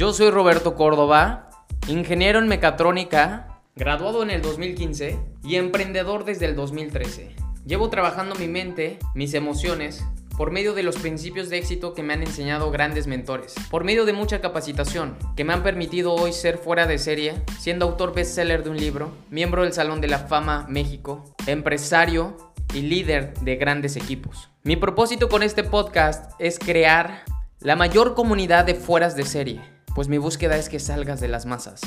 Yo soy Roberto Córdoba, ingeniero en mecatrónica, graduado en el 2015 y emprendedor desde el 2013. Llevo trabajando mi mente, mis emociones, por medio de los principios de éxito que me han enseñado grandes mentores, por medio de mucha capacitación que me han permitido hoy ser fuera de serie, siendo autor bestseller de un libro, miembro del Salón de la Fama México, empresario y líder de grandes equipos. Mi propósito con este podcast es crear la mayor comunidad de fueras de serie, pues mi búsqueda es que salgas de las masas,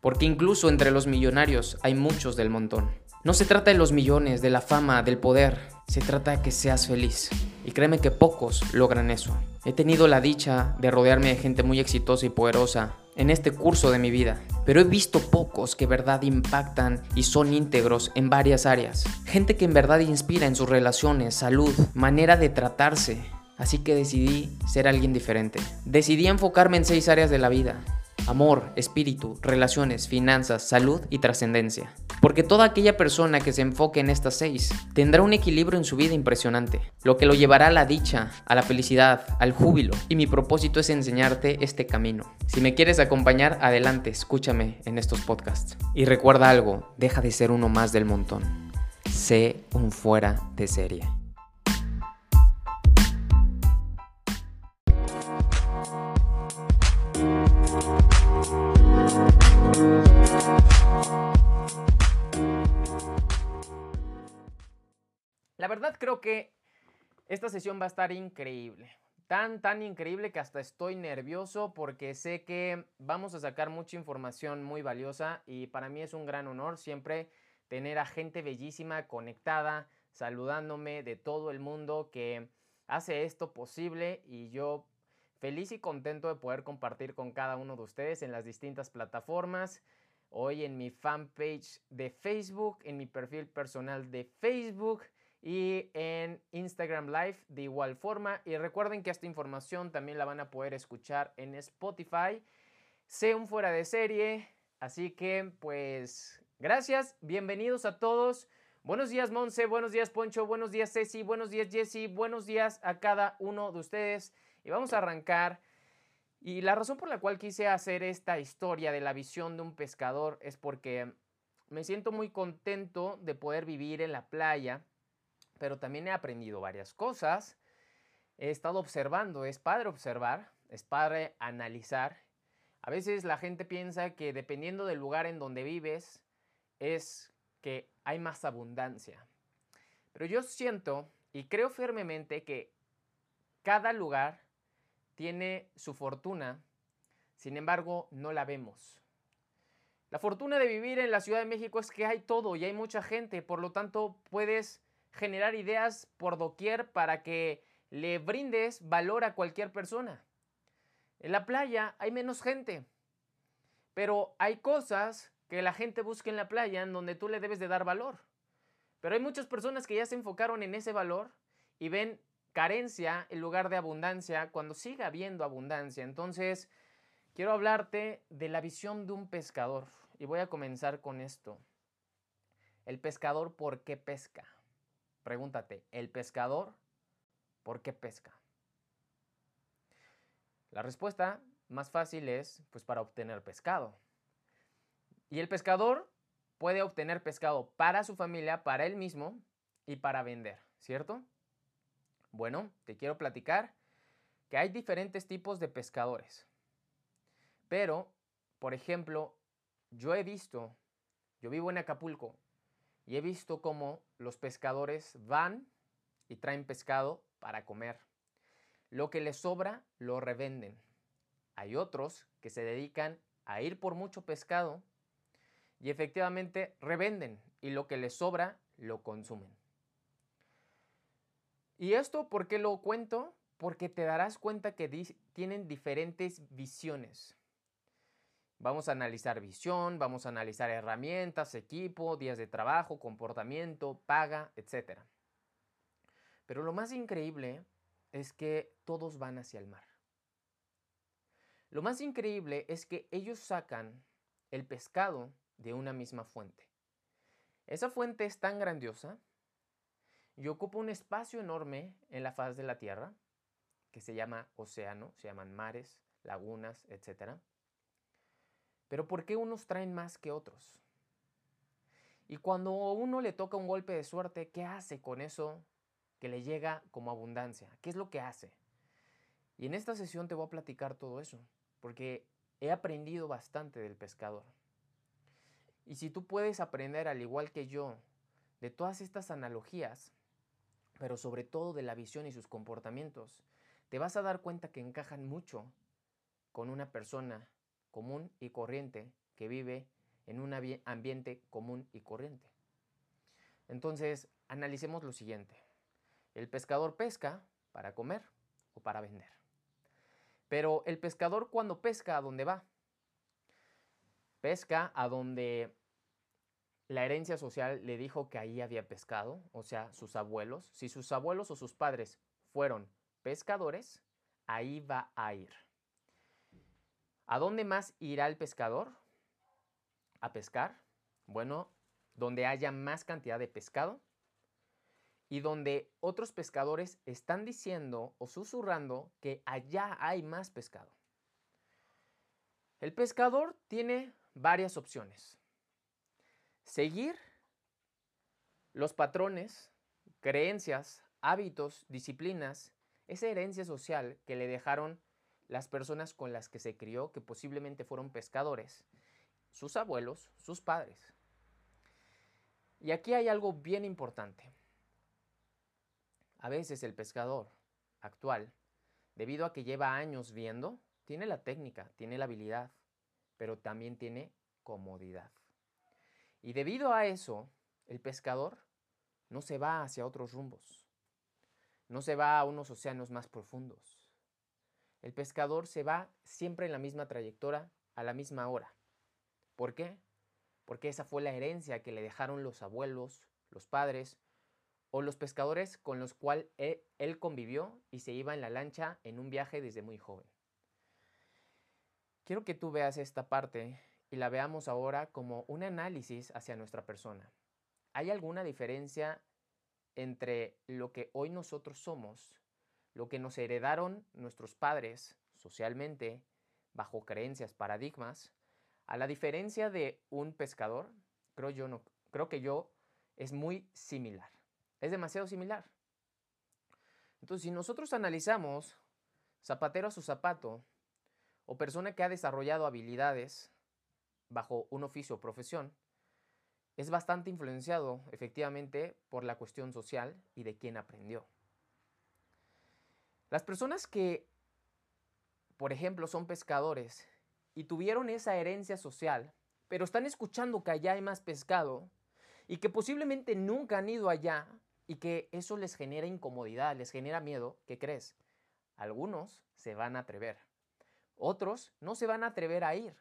porque incluso entre los millonarios hay muchos del montón. No se trata de los millones, de la fama, del poder, se trata de que seas feliz. Y créeme que pocos logran eso. He tenido la dicha de rodearme de gente muy exitosa y poderosa en este curso de mi vida, pero he visto pocos que verdad impactan y son íntegros en varias áreas. Gente que en verdad inspira en sus relaciones, salud, manera de tratarse. Así que decidí ser alguien diferente. Decidí enfocarme en seis áreas de la vida amor, espíritu, relaciones, finanzas, salud y trascendencia. Porque toda aquella persona que se enfoque en estas seis tendrá un equilibrio en su vida impresionante, lo que lo llevará a la dicha, a la felicidad, al júbilo. Y mi propósito es enseñarte este camino. Si me quieres acompañar, adelante, escúchame en estos podcasts. Y recuerda algo, deja de ser uno más del montón. Sé un fuera de serie. La verdad creo que esta sesión va a estar increíble. Tan, tan increíble que hasta estoy nervioso porque sé que vamos a sacar mucha información muy valiosa y para mí es un gran honor siempre tener a gente bellísima conectada, saludándome de todo el mundo que hace esto posible y yo feliz y contento de poder compartir con cada uno de ustedes en las distintas plataformas. Hoy en mi fanpage de Facebook, en mi perfil personal de Facebook y en Instagram Live de igual forma. Y recuerden que esta información también la van a poder escuchar en Spotify. Sé un fuera de serie. Así que pues gracias, bienvenidos a todos. Buenos días Monse, buenos días Poncho, buenos días Ceci, buenos días Jesse, buenos días a cada uno de ustedes. Y vamos a arrancar. Y la razón por la cual quise hacer esta historia de la visión de un pescador es porque me siento muy contento de poder vivir en la playa pero también he aprendido varias cosas. He estado observando, es padre observar, es padre analizar. A veces la gente piensa que dependiendo del lugar en donde vives es que hay más abundancia. Pero yo siento y creo firmemente que cada lugar tiene su fortuna, sin embargo no la vemos. La fortuna de vivir en la Ciudad de México es que hay todo y hay mucha gente, por lo tanto puedes generar ideas por doquier para que le brindes valor a cualquier persona. En la playa hay menos gente, pero hay cosas que la gente busca en la playa en donde tú le debes de dar valor. Pero hay muchas personas que ya se enfocaron en ese valor y ven carencia en lugar de abundancia cuando sigue habiendo abundancia. Entonces, quiero hablarte de la visión de un pescador y voy a comenzar con esto. El pescador, ¿por qué pesca? Pregúntate, ¿el pescador por qué pesca? La respuesta más fácil es pues para obtener pescado. Y el pescador puede obtener pescado para su familia, para él mismo y para vender, ¿cierto? Bueno, te quiero platicar que hay diferentes tipos de pescadores. Pero, por ejemplo, yo he visto, yo vivo en Acapulco y he visto cómo los pescadores van y traen pescado para comer. Lo que les sobra lo revenden. Hay otros que se dedican a ir por mucho pescado y efectivamente revenden y lo que les sobra lo consumen. ¿Y esto por qué lo cuento? Porque te darás cuenta que tienen diferentes visiones. Vamos a analizar visión, vamos a analizar herramientas, equipo, días de trabajo, comportamiento, paga, etc. Pero lo más increíble es que todos van hacia el mar. Lo más increíble es que ellos sacan el pescado de una misma fuente. Esa fuente es tan grandiosa y ocupa un espacio enorme en la faz de la Tierra, que se llama océano, se llaman mares, lagunas, etc Pero ¿por qué unos traen más que otros? Y cuando a uno le toca un golpe de suerte, ¿qué hace con eso que le llega como abundancia? ¿Qué es lo que hace? Y en esta sesión te voy a platicar todo eso, porque he aprendido bastante del pescador. Y si tú puedes aprender, al igual que yo, de todas estas analogías, pero sobre todo de la visión y sus comportamientos, te vas a dar cuenta que encajan mucho con una persona común y corriente que vive en un ambiente común y corriente. Entonces, analicemos lo siguiente. El pescador pesca para comer o para vender. Pero el pescador cuando pesca, ¿a dónde va? Pesca a donde la herencia social le dijo que ahí había pescado, o sea, sus abuelos. Si sus abuelos o sus padres fueron pescadores, ahí va a ir. ¿A dónde más irá el pescador? A pescar. Bueno, donde haya más cantidad de pescado y donde otros pescadores están diciendo o susurrando que allá hay más pescado. El pescador tiene varias opciones. Seguir los patrones, creencias, hábitos, disciplinas, esa herencia social que le dejaron las personas con las que se crió, que posiblemente fueron pescadores, sus abuelos, sus padres. Y aquí hay algo bien importante. A veces el pescador actual, debido a que lleva años viendo, tiene la técnica, tiene la habilidad, pero también tiene comodidad. Y debido a eso, el pescador no se va hacia otros rumbos, no se va a unos océanos más profundos. El pescador se va siempre en la misma trayectoria, a la misma hora. ¿Por qué? Porque esa fue la herencia que le dejaron los abuelos, los padres o los pescadores con los cuales él convivió y se iba en la lancha en un viaje desde muy joven. Quiero que tú veas esta parte y la veamos ahora como un análisis hacia nuestra persona. ¿Hay alguna diferencia entre lo que hoy nosotros somos, lo que nos heredaron nuestros padres socialmente, bajo creencias, paradigmas, a la diferencia de un pescador? Creo yo no, creo que yo es muy similar. Es demasiado similar. Entonces, si nosotros analizamos zapatero a su zapato o persona que ha desarrollado habilidades bajo un oficio o profesión, es bastante influenciado efectivamente por la cuestión social y de quién aprendió. Las personas que, por ejemplo, son pescadores y tuvieron esa herencia social, pero están escuchando que allá hay más pescado y que posiblemente nunca han ido allá y que eso les genera incomodidad, les genera miedo, ¿qué crees? Algunos se van a atrever, otros no se van a atrever a ir,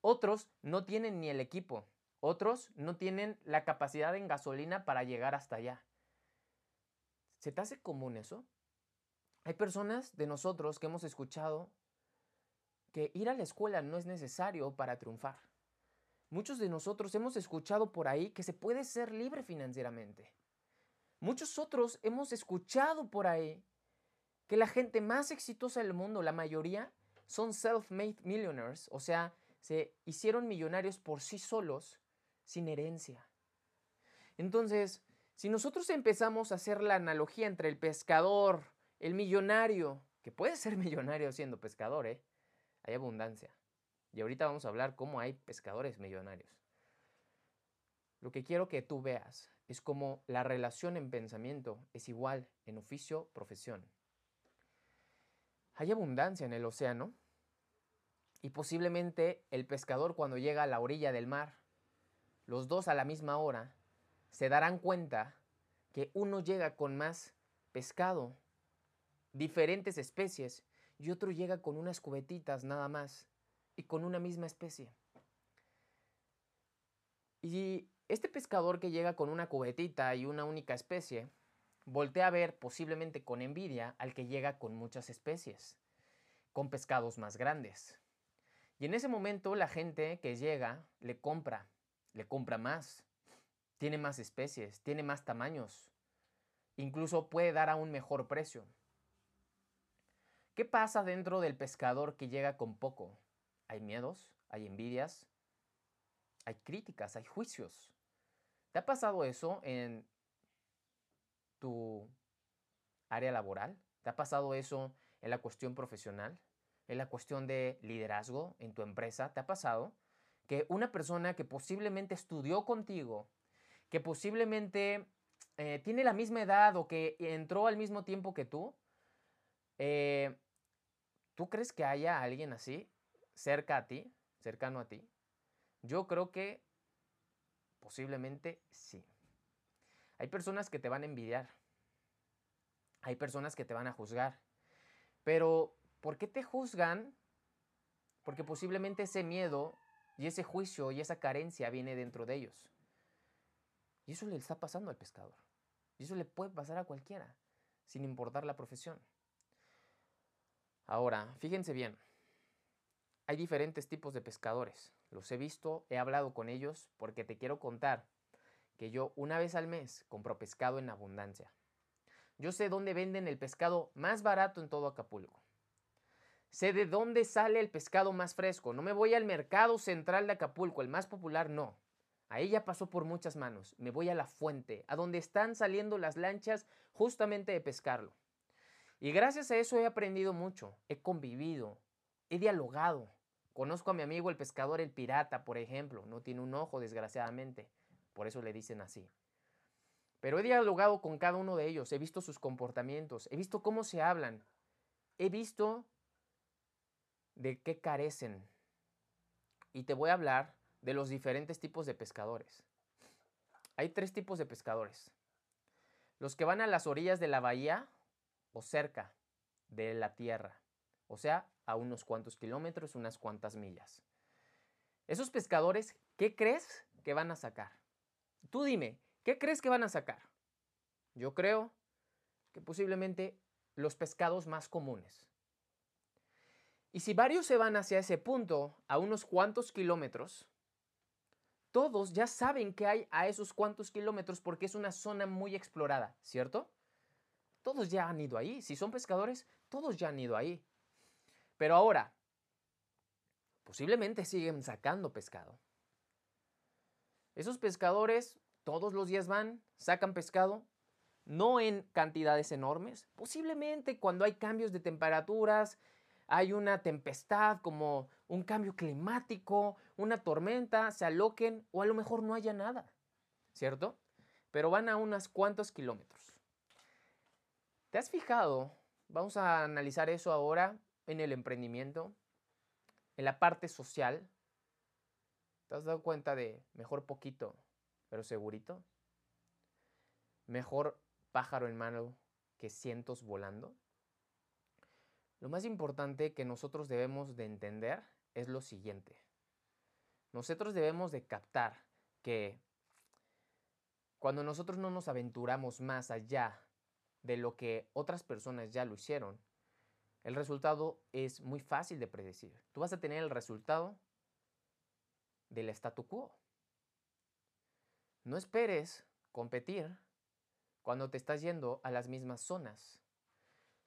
otros no tienen ni el equipo, otros no tienen la capacidad en gasolina para llegar hasta allá. ¿Se te hace común eso? Hay personas de nosotros que hemos escuchado que ir a la escuela no es necesario para triunfar. Muchos de nosotros hemos escuchado por ahí que se puede ser libre financieramente. Muchos otros hemos escuchado por ahí que la gente más exitosa del mundo, la mayoría, son self-made millionaires, o sea, se hicieron millonarios por sí solos, sin herencia. Entonces, si nosotros empezamos a hacer la analogía entre el pescador, el millonario, que puede ser millonario siendo pescador, ¿eh? hay abundancia. Y ahorita vamos a hablar cómo hay pescadores millonarios. Lo que quiero que tú veas es como la relación en pensamiento es igual en oficio, profesión. Hay abundancia en el océano, y posiblemente el pescador cuando llega a la orilla del mar, los dos a la misma hora, se darán cuenta que uno llega con más pescado, diferentes especies, y otro llega con unas cubetitas nada más y con una misma especie. Y este pescador que llega con una cubetita y una única especie, voltea a ver posiblemente con envidia al que llega con muchas especies, con pescados más grandes. Y en ese momento la gente que llega le compra, le compra más, tiene más especies, tiene más tamaños, incluso puede dar a un mejor precio. ¿Qué pasa dentro del pescador que llega con poco? Hay miedos, hay envidias, hay críticas, hay juicios. ¿Te ha pasado eso en tu área laboral? ¿Te ha pasado eso en la cuestión profesional? ¿En la cuestión de liderazgo en tu empresa? ¿Te ha pasado que una persona que posiblemente estudió contigo, que posiblemente eh, tiene la misma edad o que entró al mismo tiempo que tú, eh, ¿tú crees que haya alguien así cerca a ti, cercano a ti? Yo creo que posiblemente sí. Hay personas que te van a envidiar. Hay personas que te van a juzgar. Pero, ¿por qué te juzgan? Porque posiblemente ese miedo y ese juicio y esa carencia viene dentro de ellos. Y eso le está pasando al pescador. Y eso le puede pasar a cualquiera, sin importar la profesión. Ahora, fíjense bien. Hay diferentes tipos de pescadores. Los he visto, he hablado con ellos porque te quiero contar que yo una vez al mes compro pescado en abundancia. Yo sé dónde venden el pescado más barato en todo Acapulco. Sé de dónde sale el pescado más fresco. No me voy al mercado central de Acapulco, el más popular, no. Ahí ya pasó por muchas manos. Me voy a la fuente, a donde están saliendo las lanchas justamente de pescarlo. Y gracias a eso he aprendido mucho, he convivido, he dialogado. Conozco a mi amigo el pescador el pirata, por ejemplo. No tiene un ojo, desgraciadamente. Por eso le dicen así. Pero he dialogado con cada uno de ellos, he visto sus comportamientos, he visto cómo se hablan, he visto de qué carecen. Y te voy a hablar de los diferentes tipos de pescadores. Hay tres tipos de pescadores. Los que van a las orillas de la bahía o cerca de la tierra, o sea, a unos cuantos kilómetros, unas cuantas millas. Esos pescadores, ¿qué crees que van a sacar? Tú dime, ¿qué crees que van a sacar? Yo creo que posiblemente los pescados más comunes. Y si varios se van hacia ese punto, a unos cuantos kilómetros, todos ya saben que hay a esos cuantos kilómetros porque es una zona muy explorada, ¿cierto? Todos ya han ido ahí. Si son pescadores, todos ya han ido ahí. Pero ahora, posiblemente siguen sacando pescado. Esos pescadores todos los días van, sacan pescado, no en cantidades enormes. Posiblemente cuando hay cambios de temperaturas, hay una tempestad como un cambio climático, una tormenta, se aloquen o a lo mejor no haya nada, ¿cierto? Pero van a unos cuantos kilómetros. ¿Te has fijado? Vamos a analizar eso ahora en el emprendimiento, en la parte social. ¿Te has dado cuenta de mejor poquito, pero segurito? Mejor pájaro en mano que cientos volando. Lo más importante que nosotros debemos de entender es lo siguiente. Nosotros debemos de captar que cuando nosotros no nos aventuramos más allá de lo que otras personas ya lo hicieron, el resultado es muy fácil de predecir. Tú vas a tener el resultado del statu quo. No esperes competir cuando te estás yendo a las mismas zonas.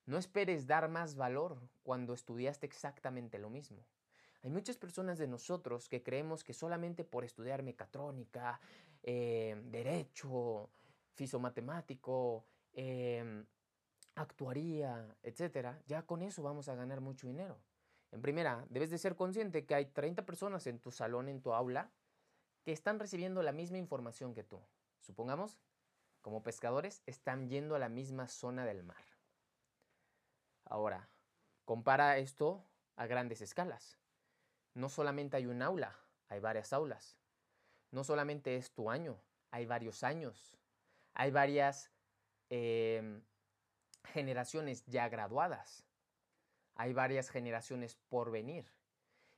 No esperes dar más valor cuando estudiaste exactamente lo mismo. Hay muchas personas de nosotros que creemos que solamente por estudiar mecatrónica, eh, derecho, fisomatemático, Em, actuaría, etcétera, ya con eso vamos a ganar mucho dinero. En primera, debes de ser consciente que hay 30 personas en tu salón, en tu aula, que están recibiendo la misma información que tú. Supongamos, como pescadores, están yendo a la misma zona del mar. Ahora, compara esto a grandes escalas. No solamente hay un aula, hay varias aulas. No solamente es tu año, hay varios años. Hay varias Em, generaciones ya graduadas. Hay varias generaciones por venir.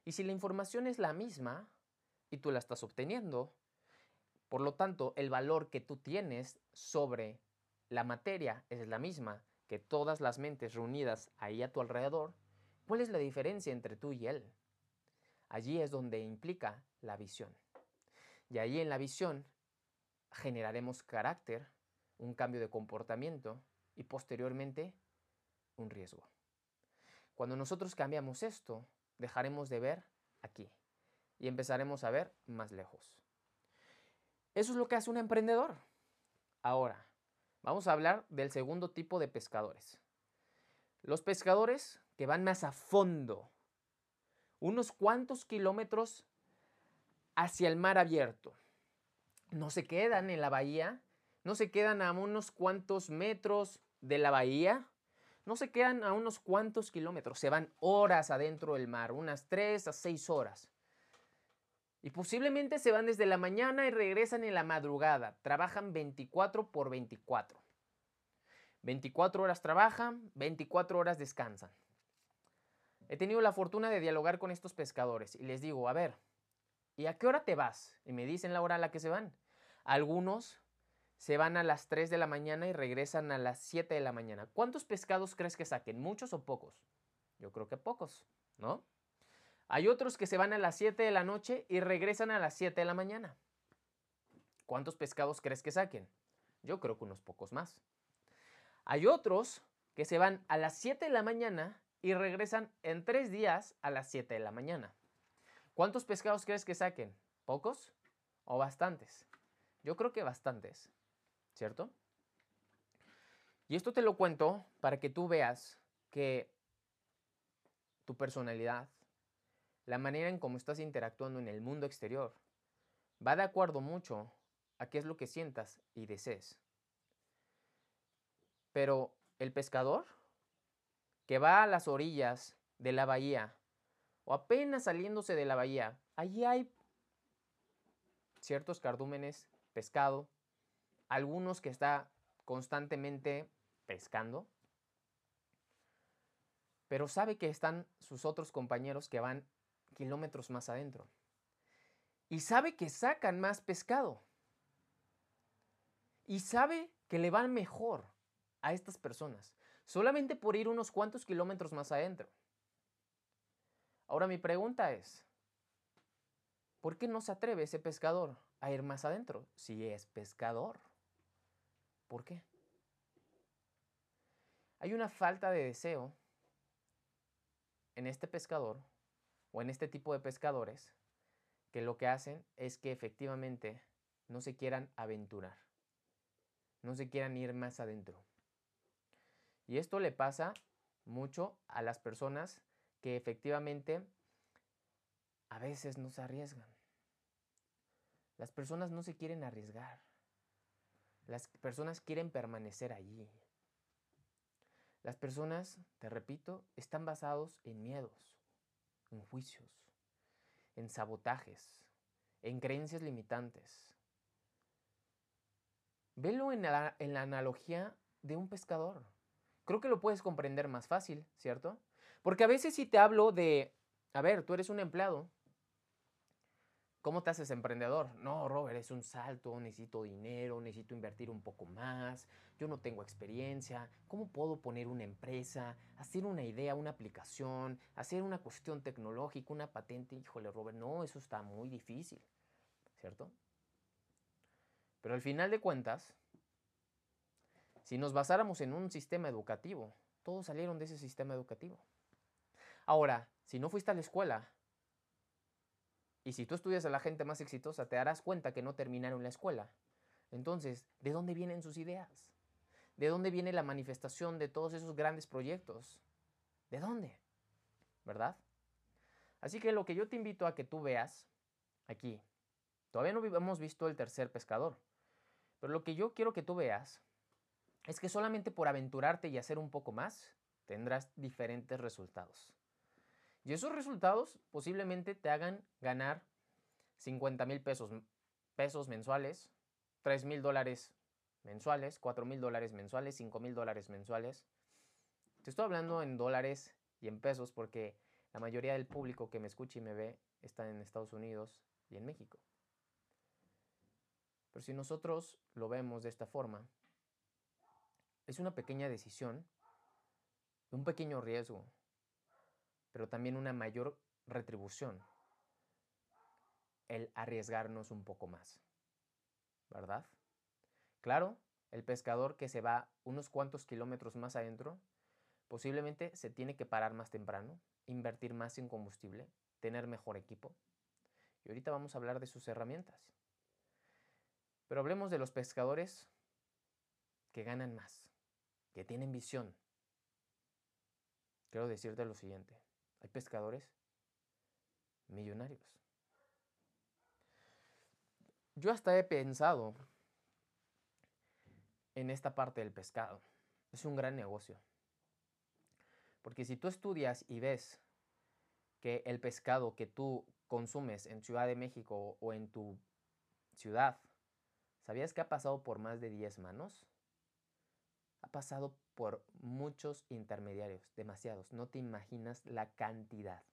Y si la información es la misma y tú la estás obteniendo, por lo tanto, el valor que tú tienes sobre la materia es la misma que todas las mentes reunidas ahí a tu alrededor, ¿cuál es la diferencia entre tú y él? Allí es donde implica la visión. Y ahí en la visión generaremos carácter, un cambio de comportamiento y posteriormente un riesgo. Cuando nosotros cambiamos esto, dejaremos de ver aquí, y empezaremos a ver más lejos. Eso es lo que hace un emprendedor. Ahora, vamos a hablar del segundo tipo de pescadores. Los pescadores que van más a fondo, unos cuantos kilómetros hacia el mar abierto. No se quedan en la bahía, no se quedan a unos cuantos metros de la bahía, no se quedan a unos cuantos kilómetros, se van horas adentro del mar, unas 3 a 6 horas. Y posiblemente se van desde la mañana y regresan en la madrugada. Trabajan 24 por 24. 24 horas trabajan, 24 horas descansan. He tenido la fortuna de dialogar con estos pescadores y les digo, a ver, ¿y a qué hora te vas? Y me dicen la hora a la que se van. Algunos se van a las 3 de la mañana y regresan a las 7 de la mañana. ¿Cuántos pescados crees que saquen? ¿Muchos o pocos? Yo creo que pocos, ¿no? Hay otros que se van a las 7 de la noche y regresan a las 7 de la mañana. ¿Cuántos pescados crees que saquen? Yo creo que unos pocos más. Hay otros que se van a las 7 de la mañana y regresan en 3 días a las 7 de la mañana. ¿Cuántos pescados crees que saquen? ¿Pocos o bastantes? Yo creo que bastantes. ¿Cierto? Y esto te lo cuento para que tú veas que tu personalidad, la manera en cómo estás interactuando en el mundo exterior, va de acuerdo mucho a qué es lo que sientas y desees. Pero el pescador que va a las orillas de la bahía o apenas saliéndose de la bahía, allí hay ciertos cardúmenes, pescado, algunos que está constantemente pescando, pero sabe que están sus otros compañeros que van kilómetros más adentro. Y sabe que sacan más pescado. Y sabe que le van mejor a estas personas, solamente por ir unos cuantos kilómetros más adentro. Ahora mi pregunta es, ¿por qué no se atreve ese pescador a ir más adentro si es pescador? ¿Por qué? Hay una falta de deseo en este pescador o en este tipo de pescadores que lo que hacen es que efectivamente no se quieran aventurar, no se quieran ir más adentro. Y esto le pasa mucho a las personas que efectivamente a veces no se arriesgan. Las personas no se quieren arriesgar. Las personas quieren permanecer allí. Las personas, te repito, están basados en miedos, en juicios, en sabotajes, en creencias limitantes. Velo en la, en la analogía de un pescador. Creo que lo puedes comprender más fácil, ¿cierto? Porque a veces si te hablo de, a ver, tú eres un empleado ¿Cómo te haces emprendedor? No, Robert, es un salto, necesito dinero, necesito invertir un poco más, yo no tengo experiencia, ¿cómo puedo poner una empresa, hacer una idea, una aplicación, hacer una cuestión tecnológica, una patente? Híjole, Robert, no, eso está muy difícil, ¿cierto? Pero al final de cuentas, si nos basáramos en un sistema educativo, todos salieron de ese sistema educativo. Ahora, si no fuiste a la escuela, y si tú estudias a la gente más exitosa, te darás cuenta que no terminaron la escuela. Entonces, ¿de dónde vienen sus ideas? ¿De dónde viene la manifestación de todos esos grandes proyectos? ¿De dónde? ¿Verdad? Así que lo que yo te invito a que tú veas aquí, todavía no hemos visto el tercer pescador, pero lo que yo quiero que tú veas es que solamente por aventurarte y hacer un poco más, tendrás diferentes resultados. Y esos resultados posiblemente te hagan ganar 50 mil pesos, pesos mensuales, 3 mil dólares mensuales, 4 mil dólares mensuales, 5 mil dólares mensuales. Te estoy hablando en dólares y en pesos porque la mayoría del público que me escucha y me ve está en Estados Unidos y en México. Pero si nosotros lo vemos de esta forma, es una pequeña decisión, un pequeño riesgo, pero también una mayor retribución, el arriesgarnos un poco más, ¿verdad? Claro, el pescador que se va unos cuantos kilómetros más adentro, posiblemente se tiene que parar más temprano, invertir más en combustible, tener mejor equipo. Y ahorita vamos a hablar de sus herramientas. Pero hablemos de los pescadores que ganan más, que tienen visión. Quiero decirte lo siguiente. Hay pescadores millonarios. Yo hasta he pensado en esta parte del pescado. Es un gran negocio. Porque si tú estudias y ves que el pescado que tú consumes en Ciudad de México o en tu ciudad, ¿sabías que ha pasado por más de 10 manos? Ha pasado por muchos intermediarios, demasiados. No te imaginas la cantidad.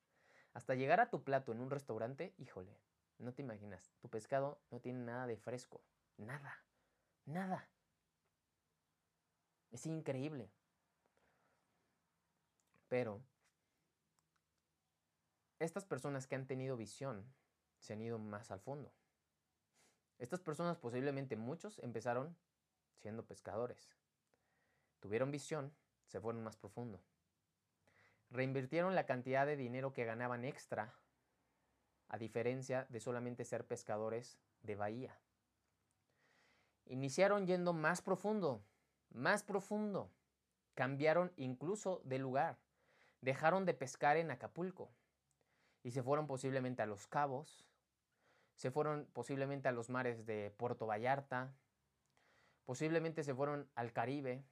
Hasta llegar a tu plato en un restaurante, híjole, no te imaginas. Tu pescado no tiene nada de fresco. Nada. Nada. Es increíble. Pero estas personas que han tenido visión se han ido más al fondo. Estas personas, posiblemente muchos, empezaron siendo pescadores. Tuvieron visión, se fueron más profundo. Reinvirtieron la cantidad de dinero que ganaban extra, a diferencia de solamente ser pescadores de bahía. Iniciaron yendo más profundo, más profundo. Cambiaron incluso de lugar. Dejaron de pescar en Acapulco y se fueron posiblemente a Los Cabos, se fueron posiblemente a los mares de Puerto Vallarta, posiblemente se fueron al Caribe.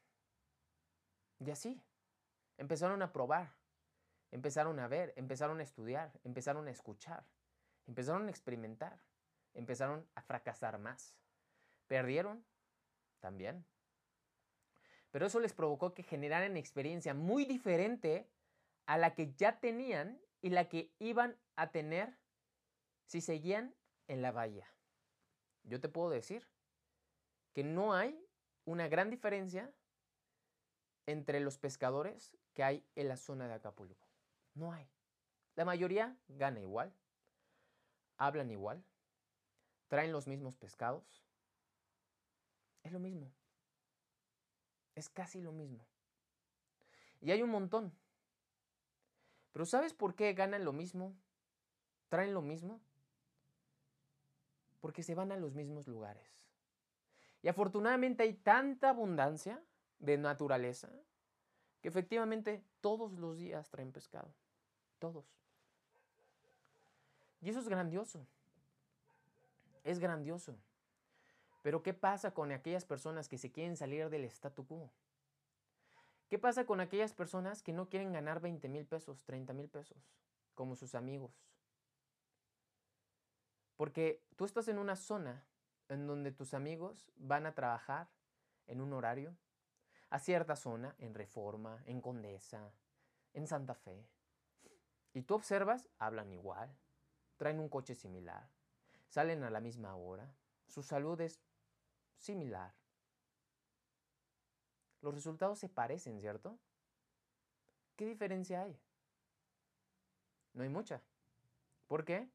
Y así, empezaron a probar, empezaron a ver, empezaron a estudiar, empezaron a escuchar, empezaron a experimentar, empezaron a fracasar más. ¿Perdieron? También. Pero eso les provocó que generaran experiencia muy diferente a la que ya tenían y la que iban a tener si seguían en la bahía. Yo te puedo decir que no hay una gran diferencia entre los pescadores que hay en la zona de Acapulco. No hay. La mayoría gana igual, hablan igual, traen los mismos pescados. Es lo mismo. Es casi lo mismo. Y hay un montón. Pero ¿sabes por qué ganan lo mismo? ¿Traen lo mismo? Porque se van a los mismos lugares. Y afortunadamente hay tanta abundancia de naturaleza que efectivamente todos los días traen pescado. Todos. Y eso es grandioso. Es grandioso. Pero ¿qué pasa con aquellas personas que se quieren salir del statu quo? ¿Qué pasa con aquellas personas que no quieren ganar 20 mil pesos, 30 mil pesos, como sus amigos? Porque tú estás en una zona en donde tus amigos van a trabajar en un horario, a cierta zona, en Reforma, en Condesa, en Santa Fe. Y tú observas, hablan igual, traen un coche similar, salen a la misma hora, su salud es similar. Los resultados se parecen, ¿cierto? ¿Qué diferencia hay? No hay mucha. ¿Por qué?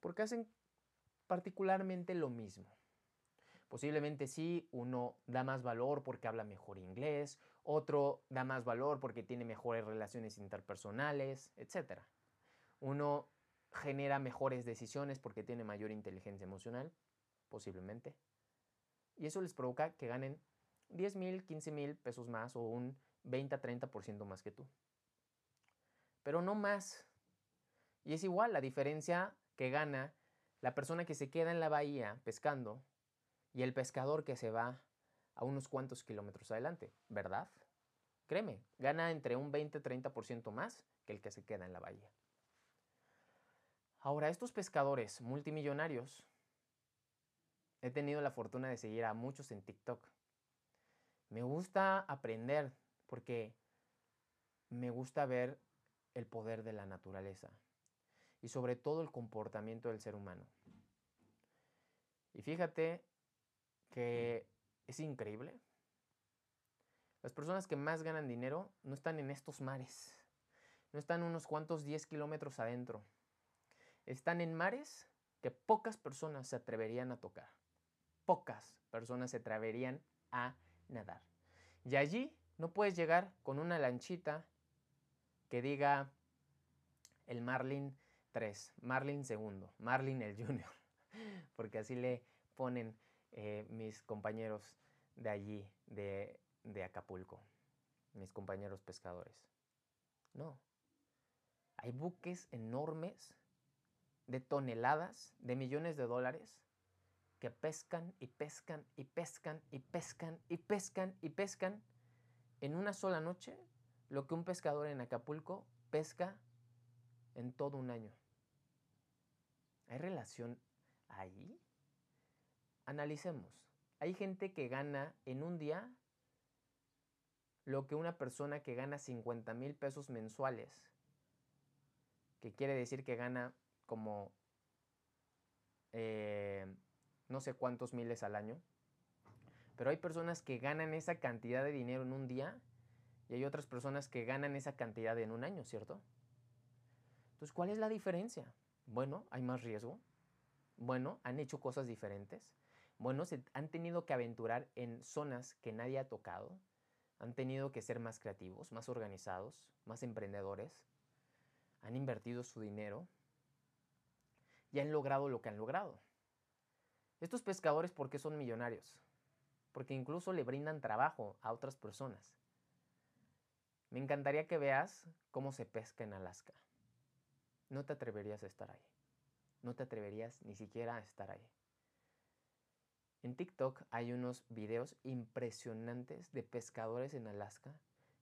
Porque hacen particularmente lo mismo. Posiblemente sí, uno da más valor porque habla mejor inglés, otro da más valor porque tiene mejores relaciones interpersonales, etc. Uno genera mejores decisiones porque tiene mayor inteligencia emocional, posiblemente. Y eso les provoca que ganen 10 mil, 15 mil pesos más o un 20 a 30% más que tú. Pero no más. Y es igual la diferencia que gana la persona que se queda en la bahía pescando y el pescador que se va a unos cuantos kilómetros adelante, ¿verdad? Créeme, gana entre un 20-30% más que el que se queda en la bahía. Ahora, estos pescadores multimillonarios He tenido la fortuna de seguir a muchos en TikTok. Me gusta aprender porque me gusta ver el poder de la naturaleza y sobre todo el comportamiento del ser humano. Y fíjate que es increíble. Las personas que más ganan dinero no están en estos mares, no están unos cuantos 10 kilómetros adentro. Están en mares que pocas personas se atreverían a tocar pocas personas se atreverían a nadar. Y allí no puedes llegar con una lanchita que diga el Marlin 3, Marlin segundo, Marlin el junior, porque así le ponen eh, mis compañeros de allí, de, de Acapulco, mis compañeros pescadores. No, hay buques enormes de toneladas, de millones de dólares, que pescan y pescan y pescan y pescan y pescan y pescan en una sola noche lo que un pescador en Acapulco pesca en todo un año. ¿Hay relación ahí? Analicemos. Hay gente que gana en un día lo que una persona que gana 50 mil pesos mensuales, que quiere decir que gana como eh, no sé cuántos miles al año, pero hay personas que ganan esa cantidad de dinero en un día y hay otras personas que ganan esa cantidad en un año, ¿cierto? Entonces, ¿cuál es la diferencia? Bueno, hay más riesgo. Bueno, han hecho cosas diferentes. Bueno, han tenido que aventurar en zonas que nadie ha tocado. Han tenido que ser más creativos, más organizados, más emprendedores. Han invertido su dinero y han logrado lo que han logrado. Estos pescadores, ¿por qué son millonarios? Porque incluso le brindan trabajo a otras personas. Me encantaría que veas cómo se pesca en Alaska. No te atreverías a estar ahí. No te atreverías ni siquiera a estar ahí. En TikTok hay unos videos impresionantes de pescadores en Alaska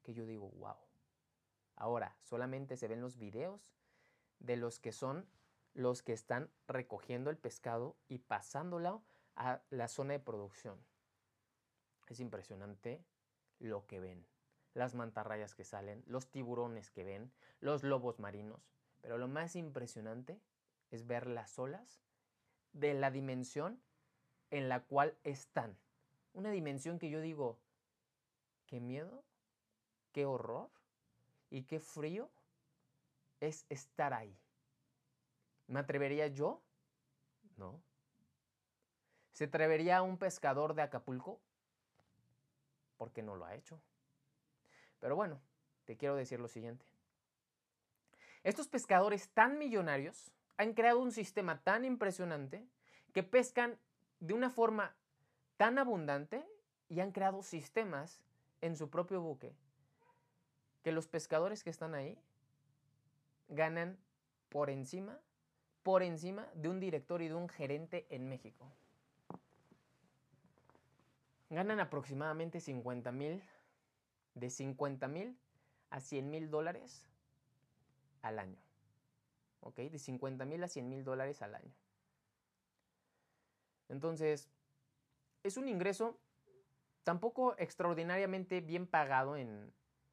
que yo digo, wow. Ahora, solamente se ven los videos de los que son los que están recogiendo el pescado y pasándolo a la zona de producción. Es impresionante lo que ven. Las mantarrayas que salen, los tiburones que ven, los lobos marinos. Pero lo más impresionante es ver las olas de la dimensión en la cual están. Una dimensión que yo digo, qué miedo, qué horror y qué frío es estar ahí. ¿Me atrevería yo? No. ¿Se atrevería un pescador de Acapulco? Porque no lo ha hecho. Pero bueno, te quiero decir lo siguiente. Estos pescadores tan millonarios han creado un sistema tan impresionante que pescan de una forma tan abundante y han creado sistemas en su propio buque que los pescadores que están ahí ganan por encima por encima de un director y de un gerente en México. Ganan aproximadamente 50 mil, de 50 mil a 100 mil dólares al año. ¿Ok? De 50 mil a 100 mil dólares al año. Entonces, es un ingreso tampoco extraordinariamente bien pagado en,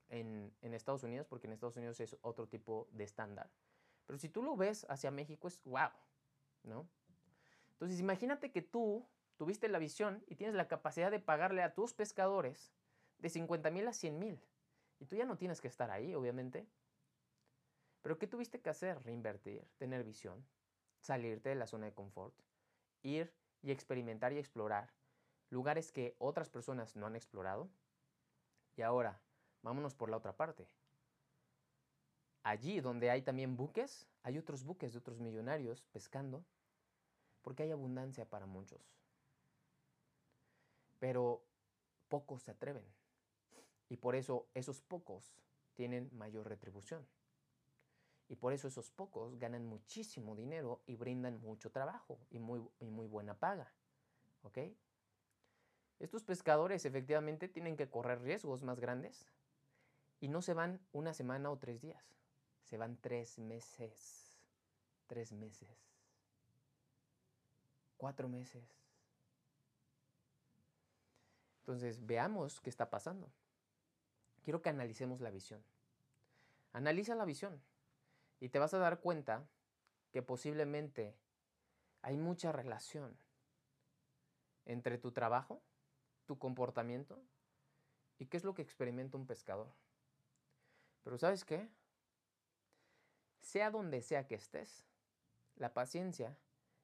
en, Estados Unidos, porque en Estados Unidos es otro tipo de estándar. Pero si tú lo ves hacia México es wow, ¿no? Entonces imagínate que tú tuviste la visión y tienes la capacidad de pagarle a tus pescadores de 50 mil a 100 mil. Y tú ya no tienes que estar ahí, obviamente. Pero ¿qué tuviste que hacer? Reinvertir, tener visión, salirte de la zona de confort, ir y experimentar y explorar lugares que otras personas no han explorado. Y ahora, vámonos por la otra parte allí donde hay también buques, hay otros buques de otros millonarios pescando, porque hay abundancia para muchos. Pero pocos se atreven. Y por eso esos pocos tienen mayor retribución. Y por eso esos pocos ganan muchísimo dinero y brindan mucho trabajo y muy, y muy buena paga. ¿Ok? Estos pescadores efectivamente tienen que correr riesgos más grandes y no se van una semana o tres días se van tres meses, tres meses, cuatro meses. Entonces, veamos qué está pasando. Quiero que analicemos la visión. Analiza la visión y te vas a dar cuenta que posiblemente hay mucha relación entre tu trabajo, tu comportamiento y qué es lo que experimenta un pescador. Pero ¿sabes qué? sea donde sea que estés, la paciencia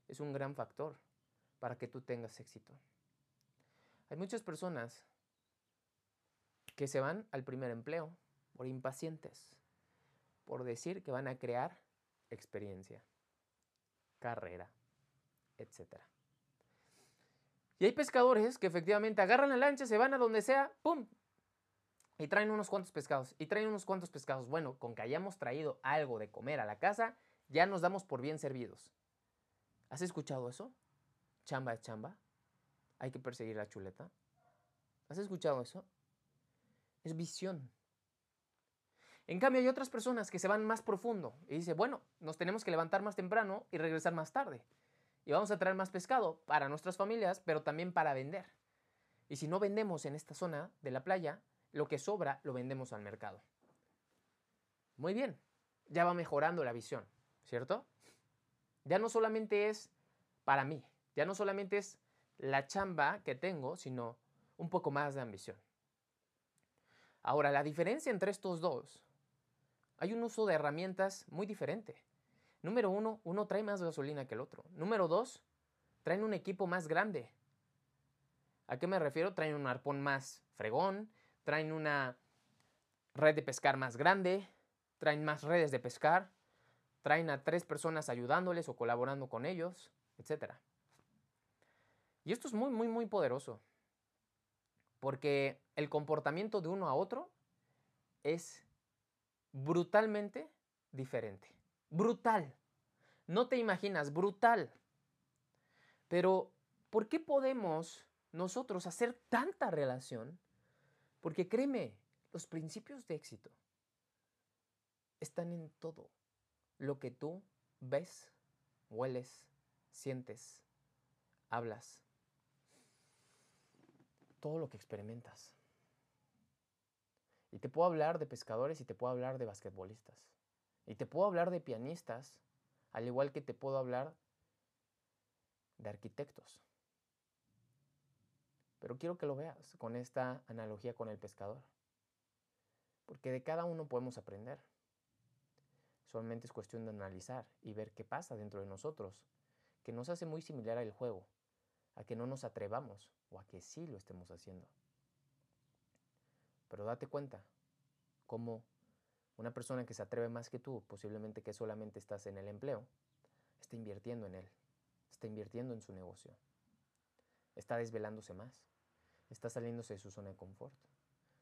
es un gran factor para que tú tengas éxito. Hay muchas personas que se van al primer empleo por impacientes, por decir que van a crear experiencia, carrera, etc. Y hay pescadores que efectivamente agarran la lancha, se van a donde sea, ¡pum! Y traen unos cuantos pescados, y traen unos cuantos pescados. Bueno, con que hayamos traído algo de comer a la casa, ya nos damos por bien servidos. ¿Has escuchado eso? Chamba es chamba. Hay que perseguir la chuleta. ¿Has escuchado eso? Es visión. En cambio, hay otras personas que se van más profundo y dicen, bueno, nos tenemos que levantar más temprano y regresar más tarde. Y vamos a traer más pescado para nuestras familias, pero también para vender. Y si no vendemos en esta zona de la playa, lo que sobra lo vendemos al mercado. Muy bien, ya va mejorando la visión, ¿cierto? Ya no solamente es para mí, ya no solamente es la chamba que tengo, sino un poco más de ambición. Ahora, la diferencia entre estos dos hay un uso de herramientas muy diferente. Número uno, uno trae más gasolina que el otro. Número dos, traen un equipo más grande. ¿A qué me refiero? Traen un arpón más fregón, traen una red de pescar más grande, traen más redes de pescar, traen a tres personas ayudándoles o colaborando con ellos, etc. Y esto es muy, muy, muy poderoso. Porque el comportamiento de uno a otro es brutalmente diferente. Brutal. No te imaginas, brutal. Pero, ¿por qué podemos nosotros hacer tanta relación? Porque créeme, los principios de éxito están en todo lo que tú ves, hueles, sientes, hablas, todo lo que experimentas. Y te puedo hablar de pescadores y te puedo hablar de basquetbolistas. Y te puedo hablar de pianistas, al igual que te puedo hablar de arquitectos. Pero quiero que lo veas con esta analogía con el pescador. Porque de cada uno podemos aprender. Solamente es cuestión de analizar y ver qué pasa dentro de nosotros, que nos hace muy similar al juego, a que no nos atrevamos o a que sí lo estemos haciendo. Pero date cuenta cómo una persona que se atreve más que tú, posiblemente que solamente estás en el empleo, está invirtiendo en él, está invirtiendo en su negocio, está desvelándose más, está saliéndose de su zona de confort,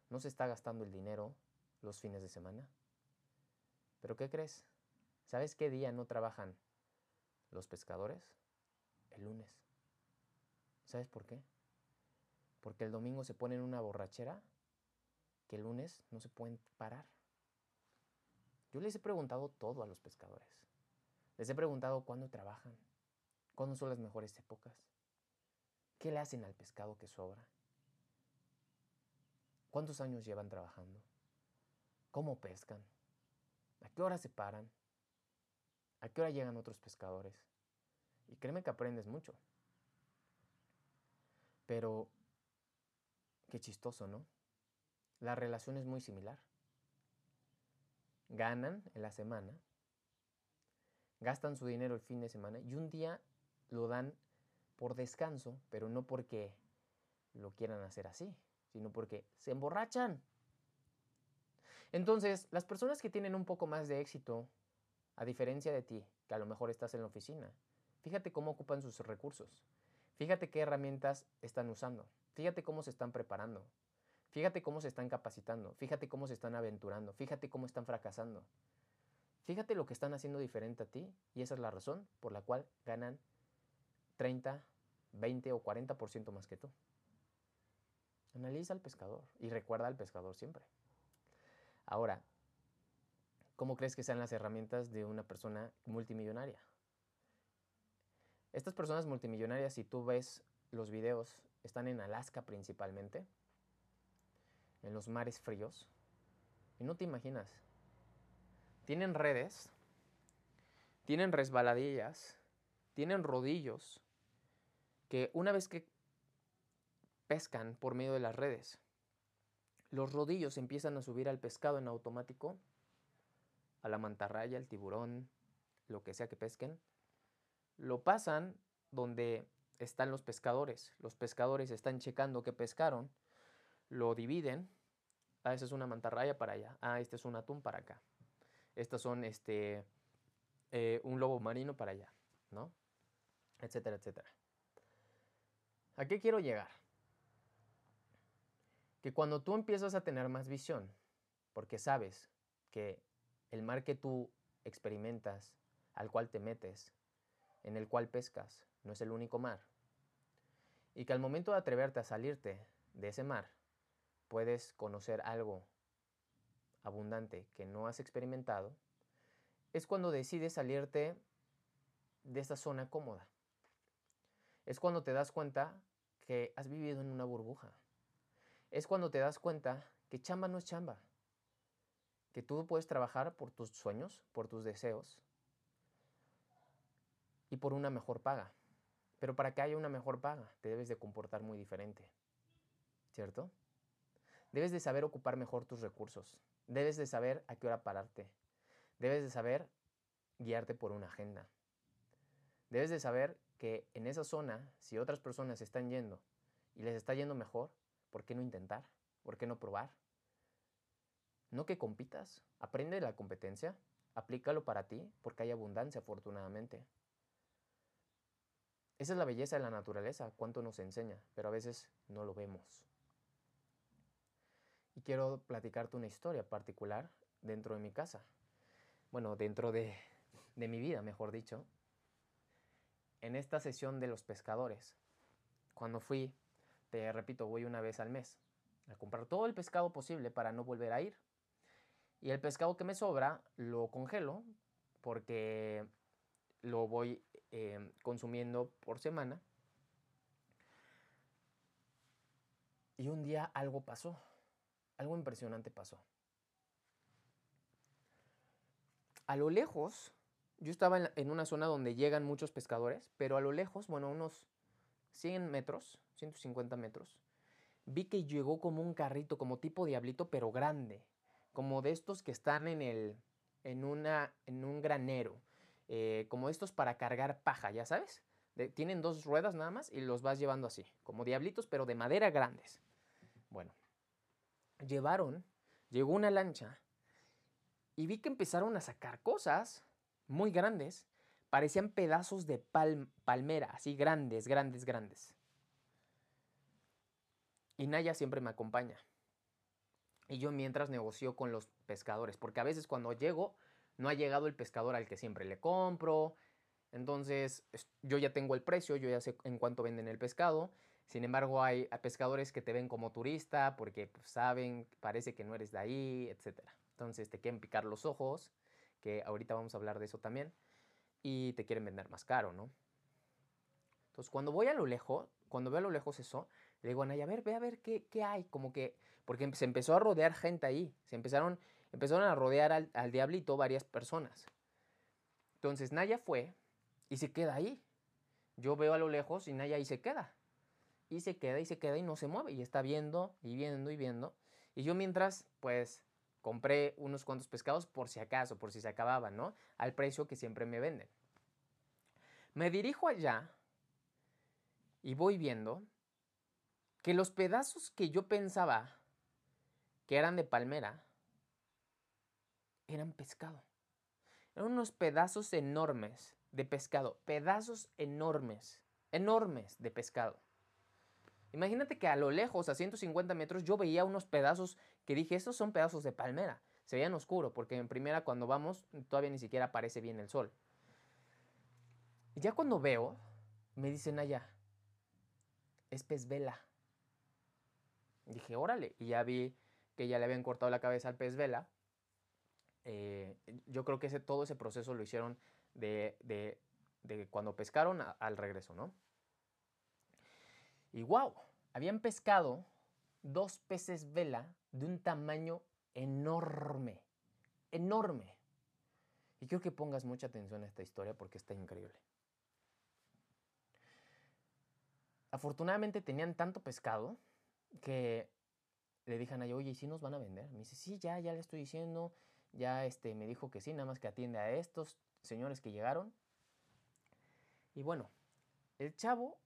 no se está gastando el dinero los fines de semana. ¿Pero qué crees? ¿Sabes qué día no trabajan los pescadores? El lunes. ¿Sabes por qué? Porque el domingo se ponen una borrachera que el lunes no se pueden parar. Yo les he preguntado todo a los pescadores. Les he preguntado cuándo trabajan, cuándo son las mejores épocas, qué le hacen al pescado que sobra, cuántos años llevan trabajando, cómo pescan, a qué hora se paran, a qué hora llegan otros pescadores. Y créeme que aprendes mucho. Pero, qué chistoso, ¿no? La relación es muy similar. Ganan en la semana, gastan su dinero el fin de semana y un día lo dan por descanso, pero no porque lo quieran hacer así, sino porque se emborrachan. Entonces, las personas que tienen un poco más de éxito, a diferencia de ti, que a lo mejor estás en la oficina, fíjate cómo ocupan sus recursos, fíjate qué herramientas están usando, fíjate cómo se están preparando, Fíjate cómo se están capacitando, fíjate cómo se están aventurando, fíjate cómo están fracasando. Fíjate lo que están haciendo diferente a ti y esa es la razón por la cual ganan 30, 20 o 40% más que tú. Analiza al pescador y recuerda al pescador siempre. Ahora, ¿cómo crees que sean las herramientas de una persona multimillonaria? Estas personas multimillonarias, si tú ves los videos, están en Alaska principalmente en los mares fríos. Y no te imaginas. Tienen redes, tienen resbaladillas, tienen rodillos, que una vez que pescan por medio de las redes, los rodillos empiezan a subir al pescado en automático, a la mantarraya, al tiburón, lo que sea que pesquen, lo pasan donde están los pescadores. Los pescadores están checando que pescaron lo dividen. Ah, esa es una mantarraya para allá. Ah, este es un atún para acá. Estas son este, eh, un lobo marino para allá, ¿no? Etcétera, etcétera. ¿A qué quiero llegar? Que cuando tú empiezas a tener más visión, porque sabes que el mar que tú experimentas, al cual te metes, en el cual pescas, no es el único mar, y que al momento de atreverte a salirte de ese mar, puedes conocer algo abundante que no has experimentado, es cuando decides salirte de esa zona cómoda. Es cuando te das cuenta que has vivido en una burbuja. Es cuando te das cuenta que chamba no es chamba. Que tú puedes trabajar por tus sueños, por tus deseos y por una mejor paga. Pero para que haya una mejor paga, te debes de comportar muy diferente. ¿Cierto? Debes de saber ocupar mejor tus recursos. Debes de saber a qué hora pararte. Debes de saber guiarte por una agenda. Debes de saber que en esa zona, si otras personas están yendo y les está yendo mejor, ¿por qué no intentar? ¿Por qué no probar? No que compitas, aprende la competencia, aplícalo para ti, porque hay abundancia afortunadamente. Esa es la belleza de la naturaleza, cuánto nos enseña, pero a veces no lo vemos. Y quiero platicarte una historia particular dentro de mi casa. Bueno, dentro de, de mi vida, mejor dicho, en esta sesión de los pescadores. Cuando fui, te repito, voy una vez al mes a comprar todo el pescado posible para no volver a ir. Y el pescado que me sobra lo congelo porque lo voy eh, consumiendo por semana. Y un día algo pasó, algo impresionante pasó. A lo lejos yo estaba en, una zona donde llegan muchos pescadores, pero a lo lejos, bueno, unos 100 metros, 150 metros, vi que llegó como un carrito, como tipo diablito, pero grande, como de estos que están en, el, en, una, en un granero, eh, como estos para cargar paja, ya sabes. tienen dos ruedas nada más y los vas llevando así, como diablitos, pero de madera grandes. Bueno, llevaron, llegó una lancha y vi que empezaron a sacar cosas muy grandes, parecían pedazos de palmera, así grandes, grandes, grandes. Y Naya siempre me acompaña. Y yo mientras negocio con los pescadores, porque a veces cuando llego, no ha llegado el pescador al que siempre le compro. Entonces, yo ya tengo el precio, yo ya sé en cuánto venden el pescado. Sin embargo, hay pescadores que te ven como turista porque pues, saben, parece que no eres de ahí, etc. Entonces, te quieren picar los ojos que ahorita vamos a hablar de eso también, y te quieren vender más caro, ¿no? Entonces, cuando voy a lo lejos, cuando veo a lo lejos eso, le digo a Naya, a ver, ve a ver qué, qué hay, como que, porque se empezó a rodear gente ahí, se empezaron, empezaron a rodear al, al diablito varias personas. Entonces, Naya fue y se queda ahí. Yo veo a lo lejos y Naya ahí se queda. Y se queda y se queda y no se mueve. Y está viendo y viendo y viendo. Y yo mientras, pues, compré unos cuantos pescados por si acaso, por si se acababan, ¿no? Al precio que siempre me venden. Me dirijo allá y voy viendo que los pedazos que yo pensaba que eran de palmera eran pescado. Eran unos pedazos enormes de pescado, pedazos enormes, enormes de pescado. Imagínate que a lo lejos, a 150 metros, yo veía unos pedazos que dije, estos son pedazos de palmera. Se veían oscuro, porque en primera cuando vamos todavía ni siquiera aparece bien el sol. Y ya cuando veo, me dicen allá, es pez vela. Dije, órale. Y ya vi que ya le habían cortado la cabeza al pez vela. Eh, yo creo que ese, todo ese proceso lo hicieron de, de, cuando pescaron al regreso, ¿no? Y wow, habían pescado dos peces vela de un tamaño enorme, enorme. Y quiero que pongas mucha atención a esta historia porque está increíble. Afortunadamente tenían tanto pescado que le dije a Naya, oye, ¿y si nos van a vender? Me dice, sí, ya, ya le estoy diciendo, ya este, me dijo que sí, nada más que atiende a estos señores que llegaron. Y bueno, el chavo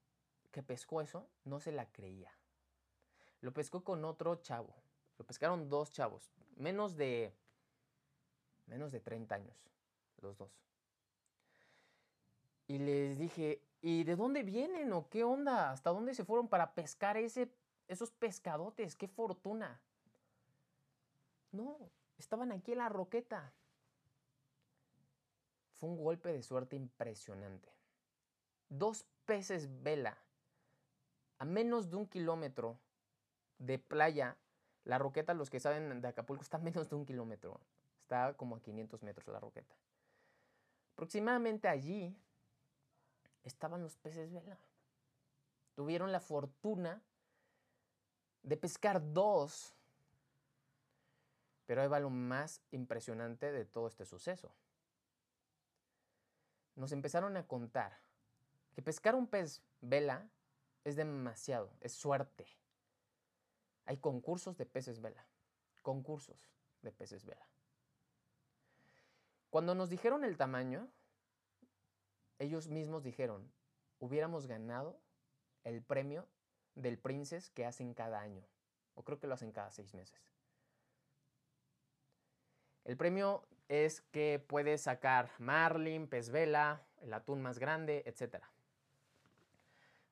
que pescó eso no se la creía. Lo pescó con otro chavo. Lo pescaron dos chavos, menos de menos de 30 años, los dos. Y les dije, ¿y de dónde vienen o qué onda? ¿Hasta dónde se fueron para pescar ese, esos pescadotes? ¡Qué fortuna! No, estaban aquí en la roqueta. Fue un golpe de suerte impresionante. Dos peces vela a menos de un kilómetro de playa. La roqueta, los que saben de Acapulco, está a menos de un kilómetro. Está como a 500 metros la roqueta. Aproximadamente allí estaban los peces vela. Tuvieron la fortuna de pescar dos. Pero ahí va lo más impresionante de todo este suceso. Nos empezaron a contar que pescar un pez vela es demasiado, es suerte. Hay concursos de peces vela, concursos de peces vela. Cuando nos dijeron el tamaño, ellos mismos dijeron, hubiéramos ganado el premio del Princess que hacen cada año, o creo que lo hacen cada seis meses. El premio es que puedes sacar marlin, pez vela, el atún más grande, etc.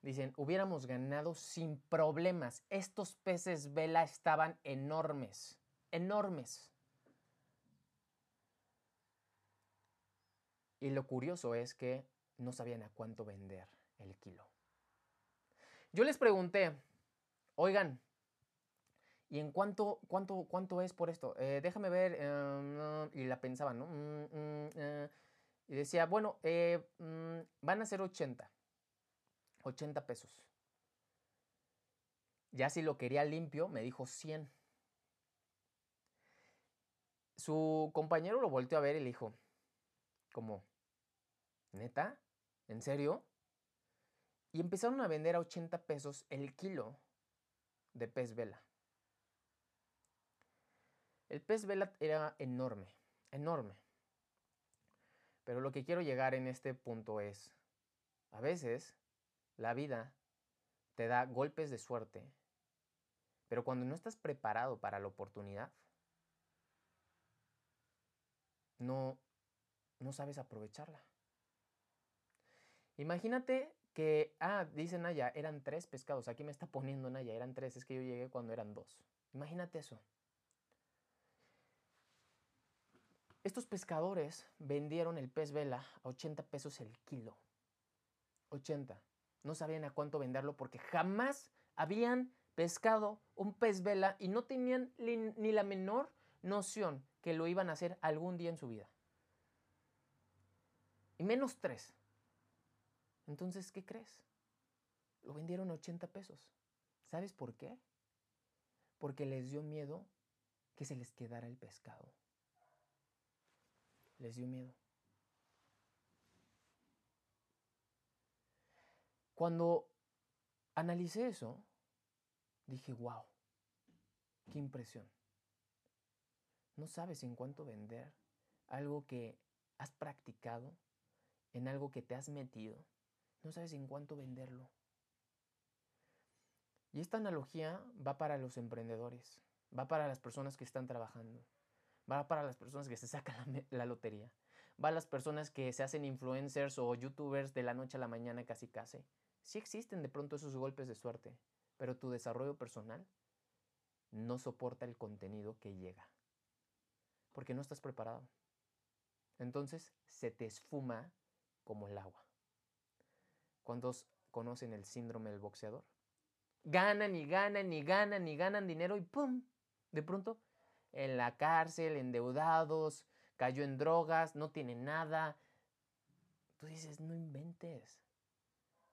Dicen, hubiéramos ganado sin problemas. Estos peces vela estaban enormes, enormes. Y lo curioso es que no sabían a cuánto vender el kilo. Yo les pregunté, oigan, ¿y en cuánto, cuánto, cuánto es por esto? Eh, déjame ver, em, y la pensaba, ¿no? Mm, mm, eh, y decía, bueno, eh, mm, van a ser 80, 80 pesos. Ya si lo quería limpio, me dijo 100. Su compañero lo volteó a ver y le dijo, como, ¿neta? ¿En serio? Y empezaron a vender a 80 pesos el kilo de pez vela. El pez vela era enorme, enorme. Pero lo que quiero llegar en este punto es, a veces la vida te da golpes de suerte, pero cuando no estás preparado para la oportunidad, no, no sabes aprovecharla. Imagínate que, ah, dice Naya, eran tres pescados. Aquí me está poniendo Naya, eran tres. Es que yo llegué cuando eran dos. Imagínate eso. Estos pescadores vendieron el pez vela a 80 pesos el kilo. 80. No sabían a cuánto venderlo porque jamás habían pescado un pez vela y no tenían ni la menor noción que lo iban a hacer algún día en su vida. Y menos tres. Entonces, ¿qué crees? Lo vendieron a 80 pesos. ¿Sabes por qué? Porque les dio miedo que se les quedara el pescado. Les dio miedo. Cuando analicé eso, dije, wow, qué impresión. No sabes en cuánto vender algo que has practicado, en algo que te has metido, no sabes en cuánto venderlo. Y esta analogía va para los emprendedores, va para las personas que están trabajando, va para las personas que se sacan la, lotería, va a las personas que se hacen influencers o youtubers de la noche a la mañana casi casi. Sí existen de pronto esos golpes de suerte, pero tu desarrollo personal no soporta el contenido que llega, porque no estás preparado. Entonces se te esfuma como el agua. ¿Cuántos conocen el síndrome del boxeador? Ganan y ganan y ganan y ganan dinero y ¡pum! De pronto, en la cárcel, endeudados, cayó en drogas, no tiene nada. Tú dices, no inventes.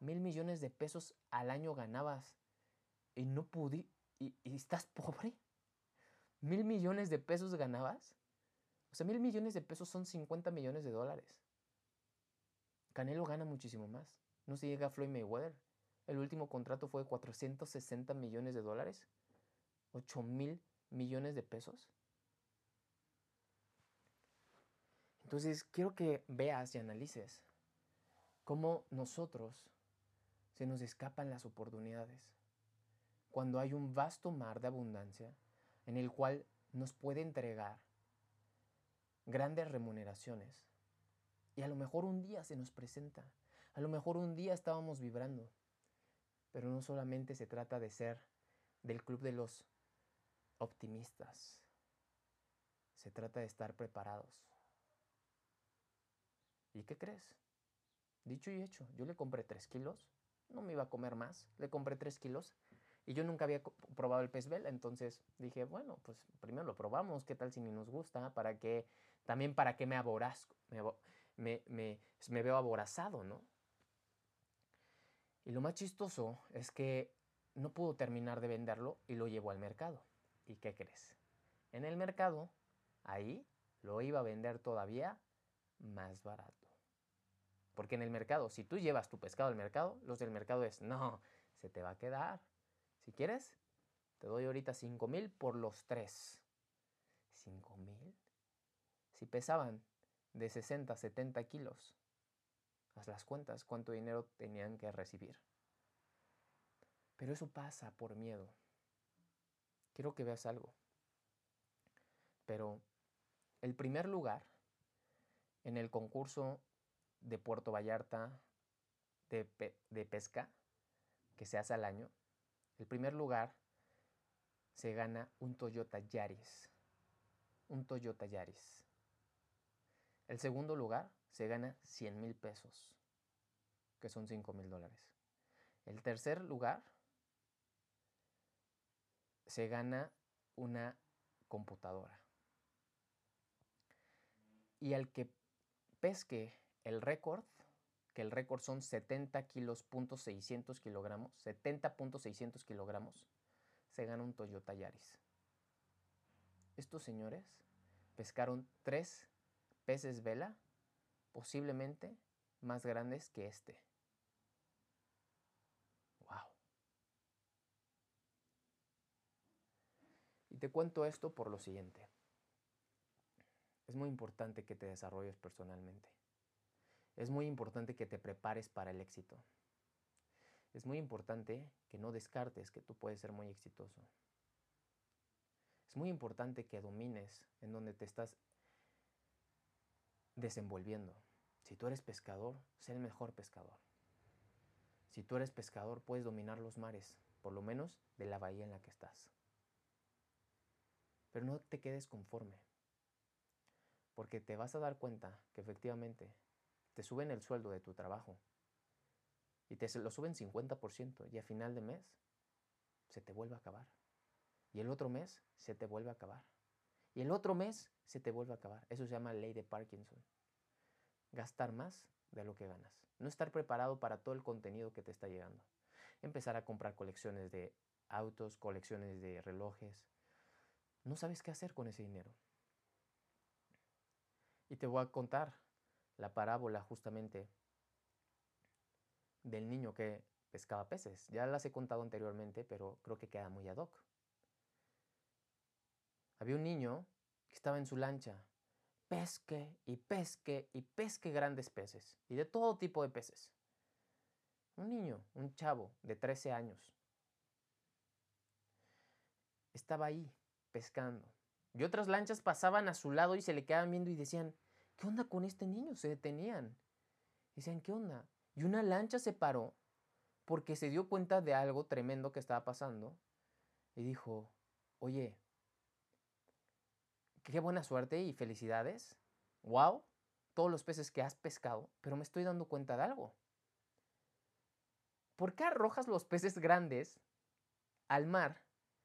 Mil millones de pesos al año ganabas y no pude. Y, y estás pobre. Mil millones de pesos ganabas. O sea, mil millones de pesos son 50 millones de dólares. Canelo gana muchísimo más. No se llega a Floyd Mayweather. El último contrato fue de 460 millones de dólares. 8 mil millones de pesos. Entonces, quiero que veas y analices cómo nosotros se nos escapan las oportunidades. Cuando hay un vasto mar de abundancia en el cual nos puede entregar grandes remuneraciones. Y a lo mejor un día se nos presenta. A lo mejor un día estábamos vibrando, pero no solamente se trata de ser del club de los optimistas, se trata de estar preparados. ¿Y qué crees? Dicho y hecho, yo le compré 3 kilos, no me iba a comer más, le compré 3 kilos y yo nunca había probado el pez vela, entonces dije, bueno, pues primero lo probamos, qué tal si ni nos gusta, para que, también para que me aborazco, me, me, me veo aborazado, ¿no? Y lo más chistoso es que no pudo terminar de venderlo y lo llevó al mercado. ¿Y qué crees? En el mercado, ahí lo iba a vender todavía más barato. Porque en el mercado, si tú llevas tu pescado al mercado, los del mercado es, no, se te va a quedar. Si quieres, te doy ahorita 5 mil por los tres. ¿5 mil? Si pesaban de 60 a 70 kilos, haz las cuentas cuánto dinero tenían que recibir. Pero eso pasa por miedo. Quiero que veas algo. Pero el primer lugar en el concurso de Puerto Vallarta de, de pesca que se hace al año, el primer lugar se gana un Toyota Yaris. Un Toyota Yaris. El segundo lugar se gana 100 mil pesos, que son 5 mil dólares. El tercer lugar se gana una computadora. Y al que pesque el récord, que el récord son 70 kilos, punto 600 kilogramos, 70.600 kilogramos, se gana un Toyota Yaris. Estos señores pescaron tres peces vela, posiblemente más grandes que este. ¡Wow! Y te cuento esto por lo siguiente. Es muy importante que te desarrolles personalmente. Es muy importante que te prepares para el éxito. Es muy importante que no descartes que tú puedes ser muy exitoso. Es muy importante que domines en donde te estás desenvolviendo. Si tú eres pescador, sé el mejor pescador. Si tú eres pescador, puedes dominar los mares, por lo menos de la bahía en la que estás. Pero no te quedes conforme, porque te vas a dar cuenta que efectivamente te suben el sueldo de tu trabajo y te lo suben 50% y a final de mes se te vuelve a acabar. Y el otro mes se te vuelve a acabar. Y el otro mes se te vuelve a acabar. Eso se llama ley de Parkinson. Gastar más de lo que ganas. No estar preparado para todo el contenido que te está llegando. Empezar a comprar colecciones de autos, colecciones de relojes. No sabes qué hacer con ese dinero. Y te voy a contar la parábola justamente del niño que pescaba peces. Ya las he contado anteriormente, pero creo que queda muy ad hoc. Había un niño que estaba en su lancha, pesque y pesque y pesque grandes peces, y de todo tipo de peces. Un niño, un chavo de 13 años, estaba ahí pescando. Y otras lanchas pasaban a su lado y se le quedaban viendo y decían, ¿qué onda con este niño? Se detenían. Decían, ¿qué onda? Y una lancha se paró porque se dio cuenta de algo tremendo que estaba pasando y dijo, oye, qué buena suerte y felicidades. Wow, todos los peces que has pescado, pero me estoy dando cuenta de algo. ¿Por qué arrojas los peces grandes al mar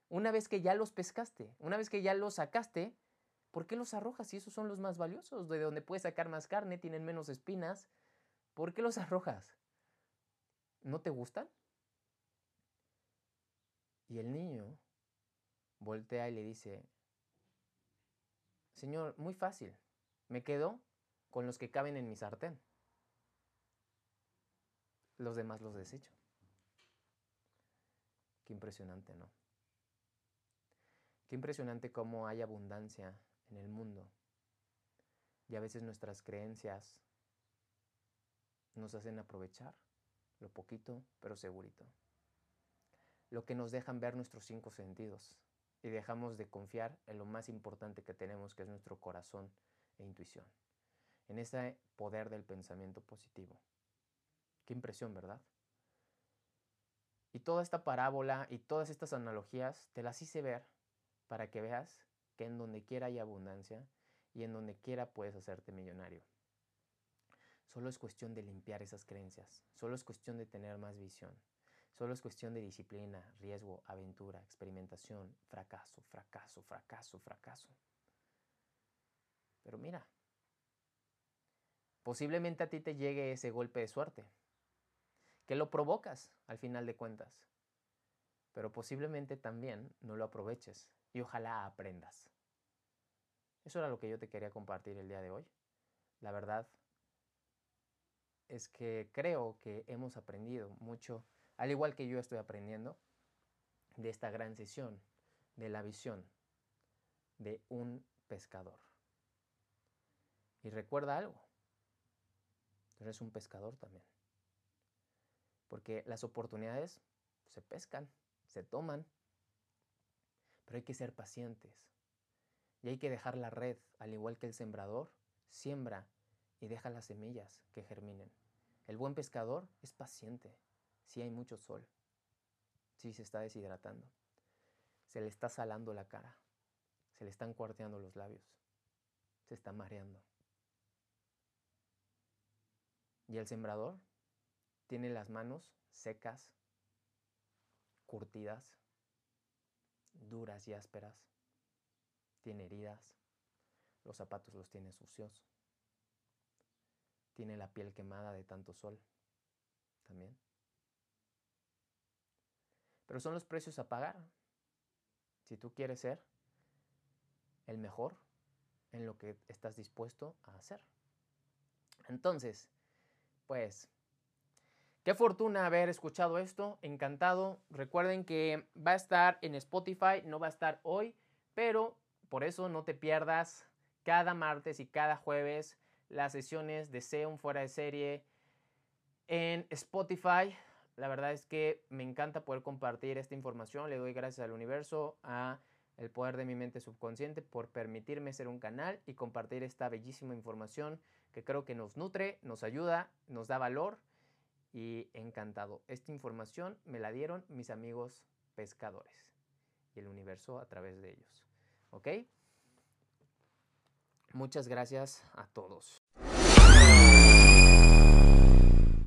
una vez que ya los pescaste? Una vez que ya los sacaste, ¿Por qué los arrojas si esos son los más valiosos? De donde puedes sacar más carne, tienen menos espinas. ¿Por qué los arrojas? ¿No te gustan? Y el niño voltea y le dice, Señor, muy fácil, me quedo con los que caben en mi sartén. Los demás los desecho. Qué impresionante, ¿no? Qué impresionante cómo hay abundancia en el mundo. Y a veces nuestras creencias nos hacen aprovechar lo poquito, pero segurito. Lo que nos dejan ver nuestros cinco sentidos y dejamos de confiar en lo más importante que tenemos, que es nuestro corazón e intuición, en ese poder del pensamiento positivo. Qué impresión, ¿verdad? Y toda esta parábola y todas estas analogías te las hice ver para que veas en donde quiera hay abundancia y en donde quiera puedes hacerte millonario. Solo es cuestión de limpiar esas creencias, solo es cuestión de tener más visión, solo es cuestión de disciplina, riesgo, aventura, experimentación, fracaso, fracaso, fracaso, fracaso. Pero mira, posiblemente a ti te llegue ese golpe de suerte, que lo provocas al final de cuentas, pero posiblemente también no lo aproveches y ojalá aprendas. Eso era lo que yo te quería compartir el día de hoy. La verdad es que creo que hemos aprendido mucho, al igual que yo estoy aprendiendo, de esta gran sesión, de la visión de un pescador. Y recuerda algo, tú eres un pescador también. Porque las oportunidades se pescan, se toman, pero hay que ser pacientes. Y hay que dejar la red, al igual que el sembrador, siembra y deja las semillas que germinen. El buen pescador es paciente si hay mucho sol, si se está deshidratando, se le está salando la cara, se le están cuarteando los labios, se está mareando. Y el sembrador tiene las manos secas, curtidas, duras y ásperas, tiene heridas, los zapatos los tiene sucios, tiene la piel quemada de tanto sol también. Pero son los precios a pagar. Si tú quieres ser el mejor en lo que estás dispuesto a hacer. Entonces, pues, qué fortuna haber escuchado esto. Encantado. Recuerden que va a estar en Spotify, no va a estar hoy, pero por eso no te pierdas cada martes y cada jueves las sesiones de Seon fuera de serie en Spotify. La verdad es que me encanta poder compartir esta información. Le doy gracias al universo, a el poder de mi mente subconsciente por permitirme ser un canal y compartir esta bellísima información que creo que nos nutre, nos ayuda, nos da valor y encantado. Esta información me la dieron mis amigos pescadores y el universo a través de ellos. ¿Ok? Muchas gracias a todos.